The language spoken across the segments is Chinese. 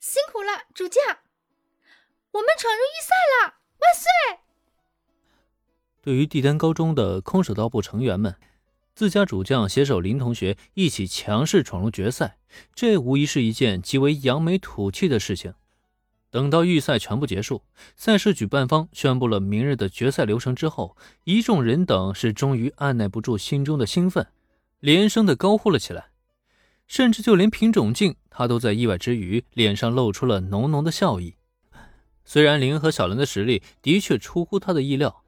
辛苦了，主将！我们闯入预赛了，万岁！对于帝丹高中的空手道部成员们，自家主将携手林同学一起强势闯入决赛，这无疑是一件极为扬眉吐气的事情。等到预赛全部结束，赛事举办方宣布了明日的决赛流程之后，一众人等是终于按耐不住心中的兴奋，连声的高呼了起来。甚至就连品种镜，他都在意外之余，脸上露出了浓浓的笑意。虽然林恩和小兰的实力的确出乎他的意料，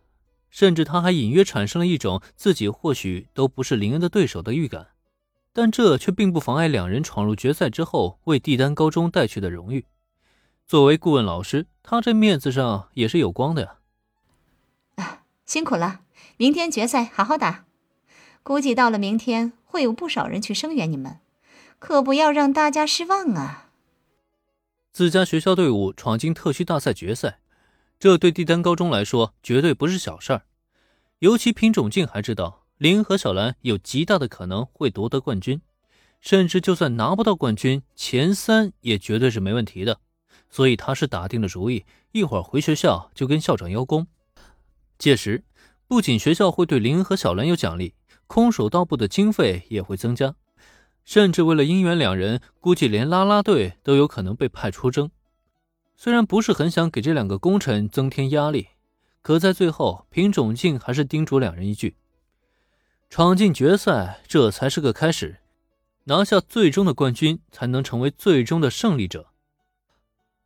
甚至他还隐约产生了一种自己或许都不是林恩的对手的预感，但这却并不妨碍两人闯入决赛之后为帝丹高中带去的荣誉。作为顾问老师，他这面子上也是有光的呀。啊，辛苦了！明天决赛好好打，估计到了明天会有不少人去声援你们。可不要让大家失望啊！自家学校队伍闯进特区大赛决赛，这对帝丹高中来说绝对不是小事儿。尤其品种静还知道林和小兰有极大的可能会夺得冠军，甚至就算拿不到冠军，前三也绝对是没问题的。所以他是打定了主意，一会儿回学校就跟校长邀功。届时，不仅学校会对林和小兰有奖励，空手道部的经费也会增加。甚至为了姻缘，两人估计连拉拉队都有可能被派出征。虽然不是很想给这两个功臣增添压力，可在最后，品种静还是叮嘱两人一句：闯进决赛，这才是个开始，拿下最终的冠军，才能成为最终的胜利者。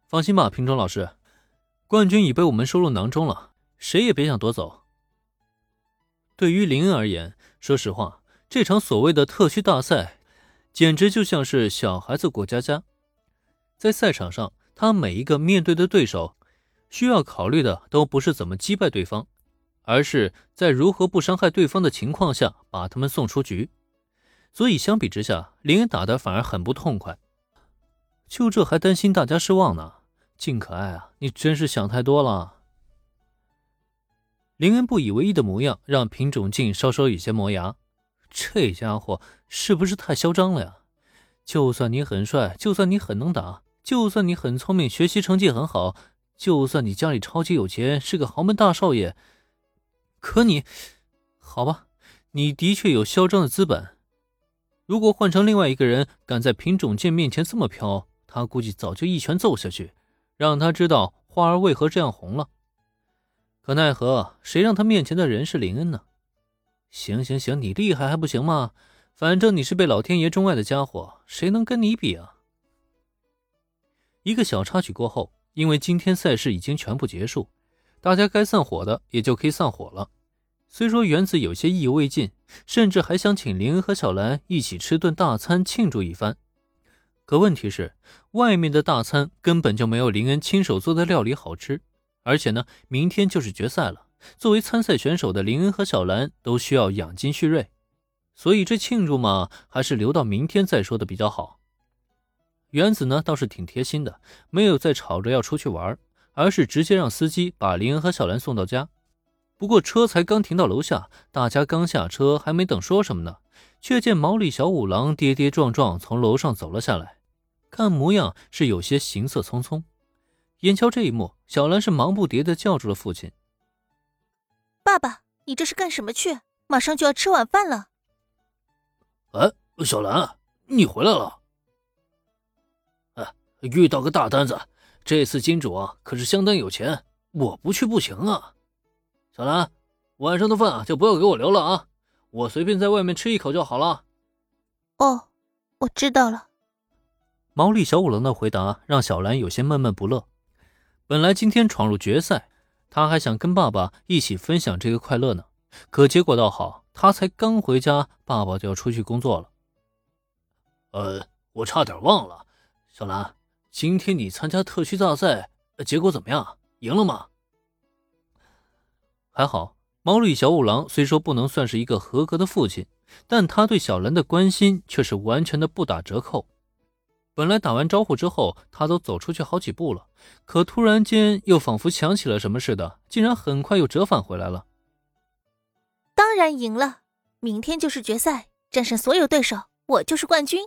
放心吧，品种老师，冠军已被我们收入囊中了，谁也别想夺走。对于林恩而言，说实话，这场所谓的特区大赛。简直就像是小孩子过家家，在赛场上，他每一个面对的对手，需要考虑的都不是怎么击败对方，而是在如何不伤害对方的情况下把他们送出局。所以相比之下，林恩打的反而很不痛快。就这还担心大家失望呢？静可爱啊，你真是想太多了。林恩不以为意的模样，让品种静稍稍有些磨牙。这家伙是不是太嚣张了呀？就算你很帅，就算你很能打，就算你很聪明，学习成绩很好，就算你家里超级有钱，是个豪门大少爷，可你，好吧，你的确有嚣张的资本。如果换成另外一个人，敢在品种剑面前这么飘，他估计早就一拳揍下去，让他知道花儿为何这样红了。可奈何，谁让他面前的人是林恩呢？行行行，你厉害还不行吗？反正你是被老天爷钟爱的家伙，谁能跟你比啊？一个小插曲过后，因为今天赛事已经全部结束，大家该散伙的也就可以散伙了。虽说原子有些意犹未尽，甚至还想请林恩和小兰一起吃顿大餐庆祝一番，可问题是，外面的大餐根本就没有林恩亲手做的料理好吃，而且呢，明天就是决赛了。作为参赛选手的林恩和小兰都需要养精蓄锐，所以这庆祝嘛，还是留到明天再说的比较好。原子呢倒是挺贴心的，没有再吵着要出去玩，而是直接让司机把林恩和小兰送到家。不过车才刚停到楼下，大家刚下车，还没等说什么呢，却见毛利小五郎跌跌撞撞从楼上走了下来，看模样是有些行色匆匆。眼瞧这一幕，小兰是忙不迭地叫住了父亲。爸爸，你这是干什么去？马上就要吃晚饭了。哎，小兰，你回来了。哎，遇到个大单子，这次金主啊可是相当有钱，我不去不行啊。小兰，晚上的饭啊就不要给我留了啊，我随便在外面吃一口就好了。哦，我知道了。毛利小五郎的回答让小兰有些闷闷不乐。本来今天闯入决赛。他还想跟爸爸一起分享这个快乐呢，可结果倒好，他才刚回家，爸爸就要出去工作了。呃，我差点忘了，小兰，今天你参加特区大赛，结果怎么样？赢了吗？还好，毛利小五郎虽说不能算是一个合格的父亲，但他对小兰的关心却是完全的不打折扣。本来打完招呼之后，他都走出去好几步了，可突然间又仿佛想起了什么似的，竟然很快又折返回来了。当然赢了，明天就是决赛，战胜所有对手，我就是冠军。